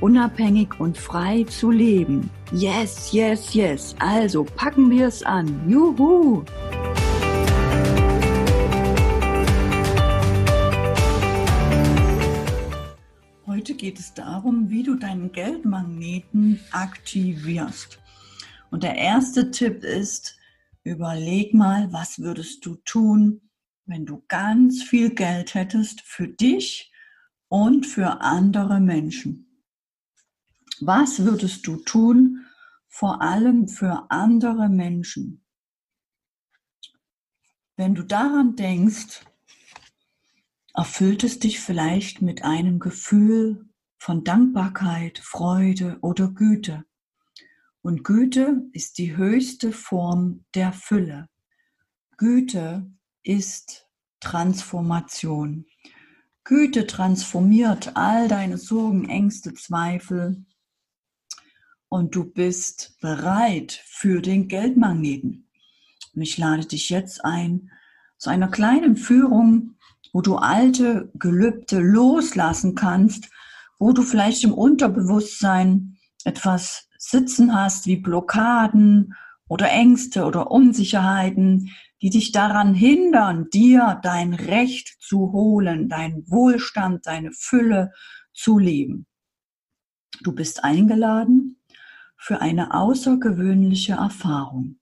unabhängig und frei zu leben. Yes, yes, yes. Also packen wir es an. Juhu! Heute geht es darum, wie du deinen Geldmagneten aktivierst. Und der erste Tipp ist, überleg mal, was würdest du tun, wenn du ganz viel Geld hättest für dich und für andere Menschen. Was würdest du tun, vor allem für andere Menschen? Wenn du daran denkst, erfüllt es dich vielleicht mit einem Gefühl von Dankbarkeit, Freude oder Güte. Und Güte ist die höchste Form der Fülle. Güte ist Transformation. Güte transformiert all deine Sorgen, Ängste, Zweifel und du bist bereit für den Geldmagneten. Und ich lade dich jetzt ein zu einer kleinen Führung, wo du alte Gelübde loslassen kannst, wo du vielleicht im Unterbewusstsein etwas sitzen hast wie Blockaden oder Ängste oder Unsicherheiten, die dich daran hindern, dir dein Recht zu holen, dein Wohlstand, deine Fülle zu leben. Du bist eingeladen, für eine außergewöhnliche Erfahrung.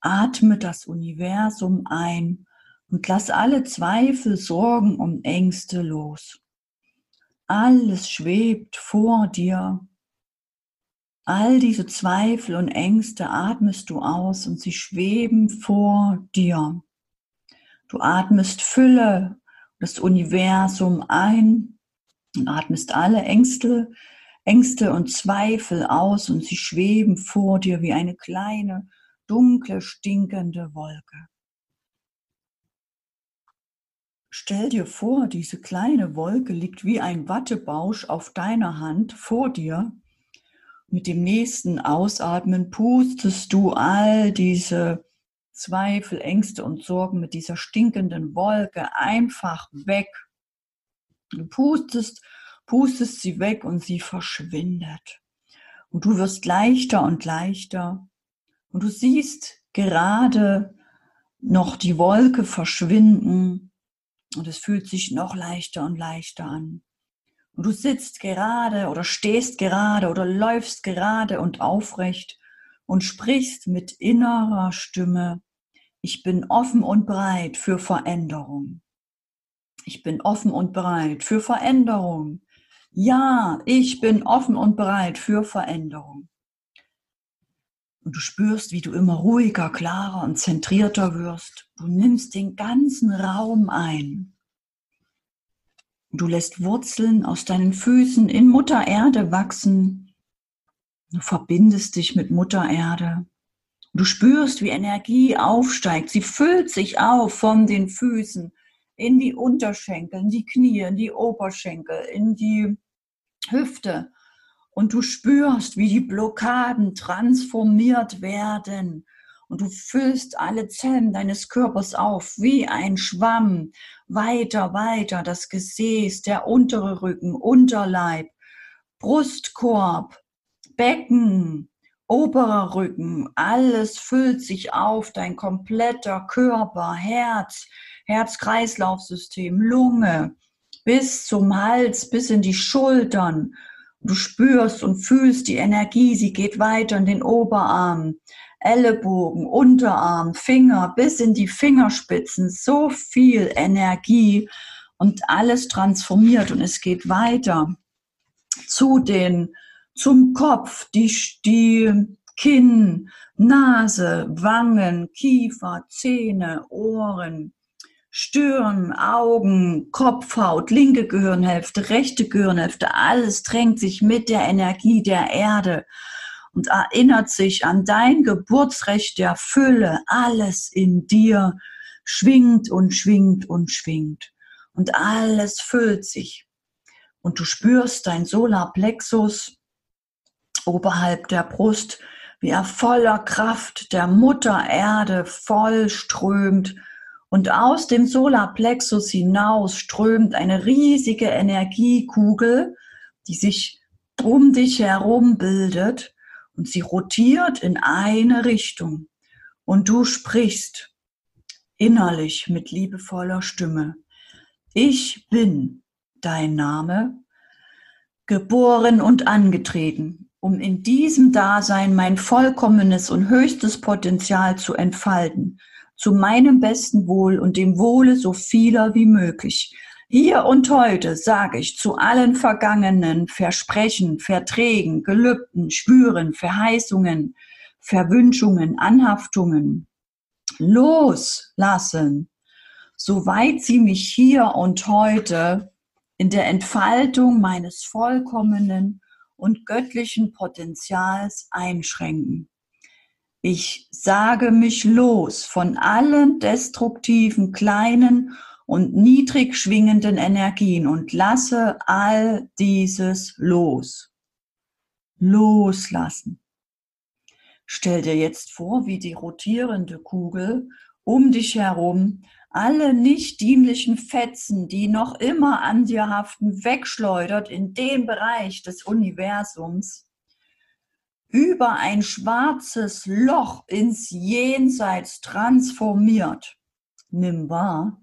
Atme das Universum ein und lass alle Zweifel, Sorgen und Ängste los. Alles schwebt vor dir. All diese Zweifel und Ängste atmest du aus und sie schweben vor dir. Du atmest Fülle, das Universum ein und atmest alle Ängste, Ängste und Zweifel aus und sie schweben vor dir wie eine kleine, dunkle, stinkende Wolke. Stell dir vor, diese kleine Wolke liegt wie ein Wattebausch auf deiner Hand vor dir. Mit dem nächsten Ausatmen pustest du all diese Zweifel, Ängste und Sorgen mit dieser stinkenden Wolke einfach weg. Du pustest pustest sie weg und sie verschwindet. Und du wirst leichter und leichter. Und du siehst gerade noch die Wolke verschwinden. Und es fühlt sich noch leichter und leichter an. Und du sitzt gerade oder stehst gerade oder läufst gerade und aufrecht und sprichst mit innerer Stimme, ich bin offen und bereit für Veränderung. Ich bin offen und bereit für Veränderung. Ja, ich bin offen und bereit für Veränderung. Und du spürst, wie du immer ruhiger, klarer und zentrierter wirst. Du nimmst den ganzen Raum ein. Du lässt Wurzeln aus deinen Füßen in Mutter Erde wachsen. Du verbindest dich mit Mutter Erde. Du spürst, wie Energie aufsteigt. Sie füllt sich auf von den Füßen in die Unterschenkel, in die Knie, in die Oberschenkel, in die Hüfte. Und du spürst, wie die Blockaden transformiert werden. Und du füllst alle Zellen deines Körpers auf wie ein Schwamm. Weiter, weiter, das Gesäß, der untere Rücken, Unterleib, Brustkorb, Becken, oberer Rücken, alles füllt sich auf, dein kompletter Körper, Herz, Herz-Kreislauf-System, Lunge, bis zum Hals, bis in die Schultern. Du spürst und fühlst die Energie, sie geht weiter in den Oberarm, Ellenbogen, Unterarm, Finger, bis in die Fingerspitzen. So viel Energie und alles transformiert und es geht weiter zu den, zum Kopf, die, die Kinn, Nase, Wangen, Kiefer, Zähne, Ohren, Stirn, Augen, Kopfhaut, linke Gehirnhälfte, rechte Gehirnhälfte, alles drängt sich mit der Energie der Erde und erinnert sich an dein Geburtsrecht der Fülle. Alles in dir schwingt und schwingt und schwingt und alles füllt sich. Und du spürst dein Solarplexus oberhalb der Brust, wie er voller Kraft der Mutter Erde voll strömt und aus dem Solarplexus hinaus strömt eine riesige Energiekugel, die sich um dich herum bildet und sie rotiert in eine Richtung. Und du sprichst innerlich mit liebevoller Stimme. Ich bin dein Name, geboren und angetreten, um in diesem Dasein mein vollkommenes und höchstes Potenzial zu entfalten zu meinem besten Wohl und dem Wohle so vieler wie möglich. Hier und heute sage ich zu allen vergangenen Versprechen, Verträgen, Gelübden, Spüren, Verheißungen, Verwünschungen, Anhaftungen loslassen, soweit sie mich hier und heute in der Entfaltung meines vollkommenen und göttlichen Potenzials einschränken. Ich sage mich los von allen destruktiven, kleinen und niedrig schwingenden Energien und lasse all dieses los. Loslassen. Stell dir jetzt vor, wie die rotierende Kugel um dich herum alle nicht dienlichen Fetzen, die noch immer an dir haften, wegschleudert in den Bereich des Universums, über ein schwarzes Loch ins Jenseits transformiert. Nimm wahr,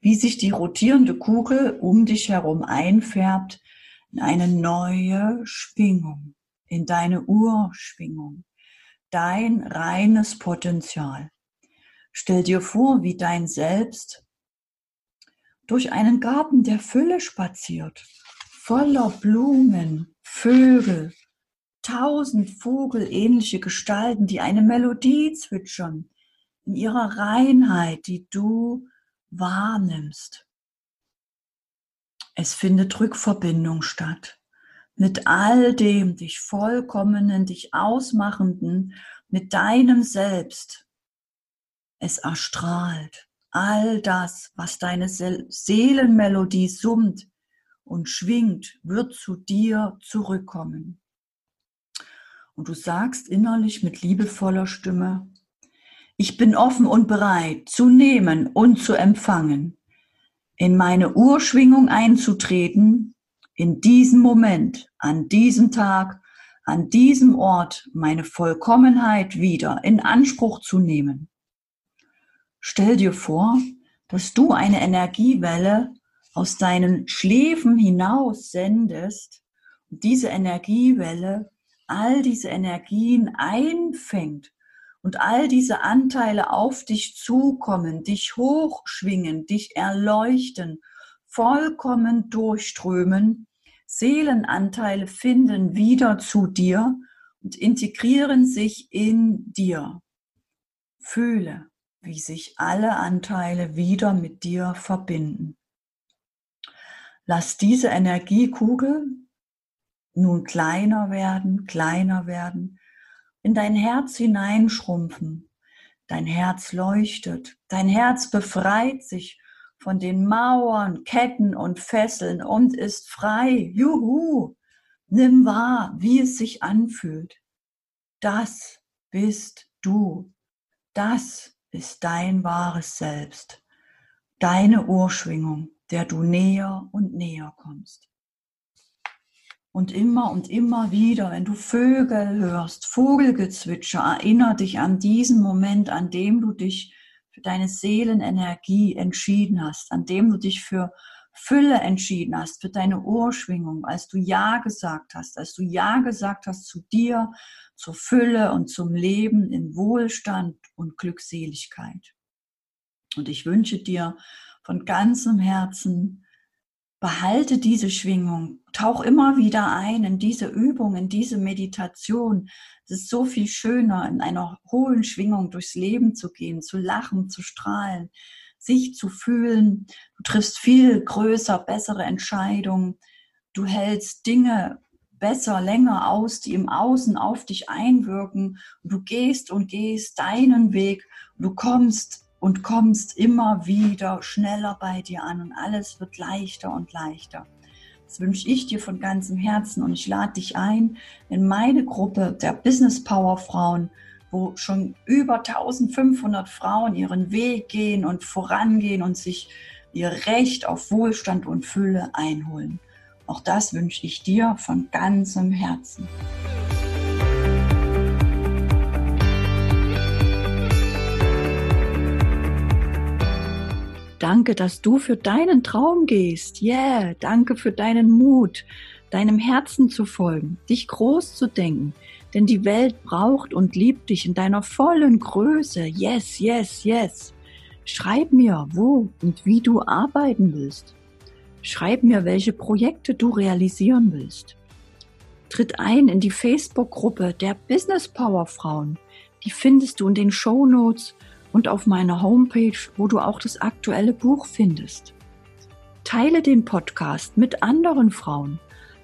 wie sich die rotierende Kugel um dich herum einfärbt in eine neue Schwingung, in deine Urschwingung, dein reines Potenzial. Stell dir vor, wie dein Selbst durch einen Garten der Fülle spaziert, voller Blumen, Vögel, tausend vogelähnliche Gestalten, die eine Melodie zwitschern, in ihrer Reinheit, die du wahrnimmst. Es findet Rückverbindung statt mit all dem dich vollkommenen, dich ausmachenden, mit deinem Selbst. Es erstrahlt all das, was deine Seelenmelodie summt und schwingt, wird zu dir zurückkommen. Und du sagst innerlich mit liebevoller Stimme, ich bin offen und bereit zu nehmen und zu empfangen, in meine Urschwingung einzutreten, in diesem Moment, an diesem Tag, an diesem Ort meine Vollkommenheit wieder in Anspruch zu nehmen. Stell dir vor, dass du eine Energiewelle aus deinen Schläfen hinaus sendest und diese Energiewelle all diese Energien einfängt und all diese Anteile auf dich zukommen, dich hochschwingen, dich erleuchten, vollkommen durchströmen, Seelenanteile finden wieder zu dir und integrieren sich in dir. Fühle, wie sich alle Anteile wieder mit dir verbinden. Lass diese Energiekugel nun kleiner werden, kleiner werden, in dein Herz hineinschrumpfen. Dein Herz leuchtet, dein Herz befreit sich von den Mauern, Ketten und Fesseln und ist frei. Juhu! Nimm wahr, wie es sich anfühlt. Das bist du. Das ist dein wahres Selbst. Deine Urschwingung, der du näher und näher kommst. Und immer und immer wieder, wenn du Vögel hörst, Vogelgezwitscher, erinnere dich an diesen Moment, an dem du dich für deine Seelenenergie entschieden hast, an dem du dich für Fülle entschieden hast, für deine Urschwingung, als du Ja gesagt hast, als du Ja gesagt hast zu dir, zur Fülle und zum Leben in Wohlstand und Glückseligkeit. Und ich wünsche dir von ganzem Herzen, behalte diese Schwingung, tauch immer wieder ein in diese Übung, in diese Meditation. Es ist so viel schöner, in einer hohen Schwingung durchs Leben zu gehen, zu lachen, zu strahlen, sich zu fühlen. Du triffst viel größer, bessere Entscheidungen. Du hältst Dinge besser, länger aus, die im Außen auf dich einwirken. Du gehst und gehst deinen Weg. Du kommst und kommst immer wieder schneller bei dir an und alles wird leichter und leichter. Das wünsche ich dir von ganzem Herzen und ich lade dich ein in meine Gruppe der Business Power Frauen, wo schon über 1500 Frauen ihren Weg gehen und vorangehen und sich ihr Recht auf Wohlstand und Fülle einholen. Auch das wünsche ich dir von ganzem Herzen. Danke, dass du für deinen Traum gehst. Yeah, danke für deinen Mut, deinem Herzen zu folgen, dich groß zu denken. Denn die Welt braucht und liebt dich in deiner vollen Größe. Yes, yes, yes. Schreib mir, wo und wie du arbeiten willst. Schreib mir, welche Projekte du realisieren willst. Tritt ein in die Facebook-Gruppe der Business Power Frauen. Die findest du in den Show Notes und auf meiner Homepage, wo du auch das aktuelle Buch findest. Teile den Podcast mit anderen Frauen.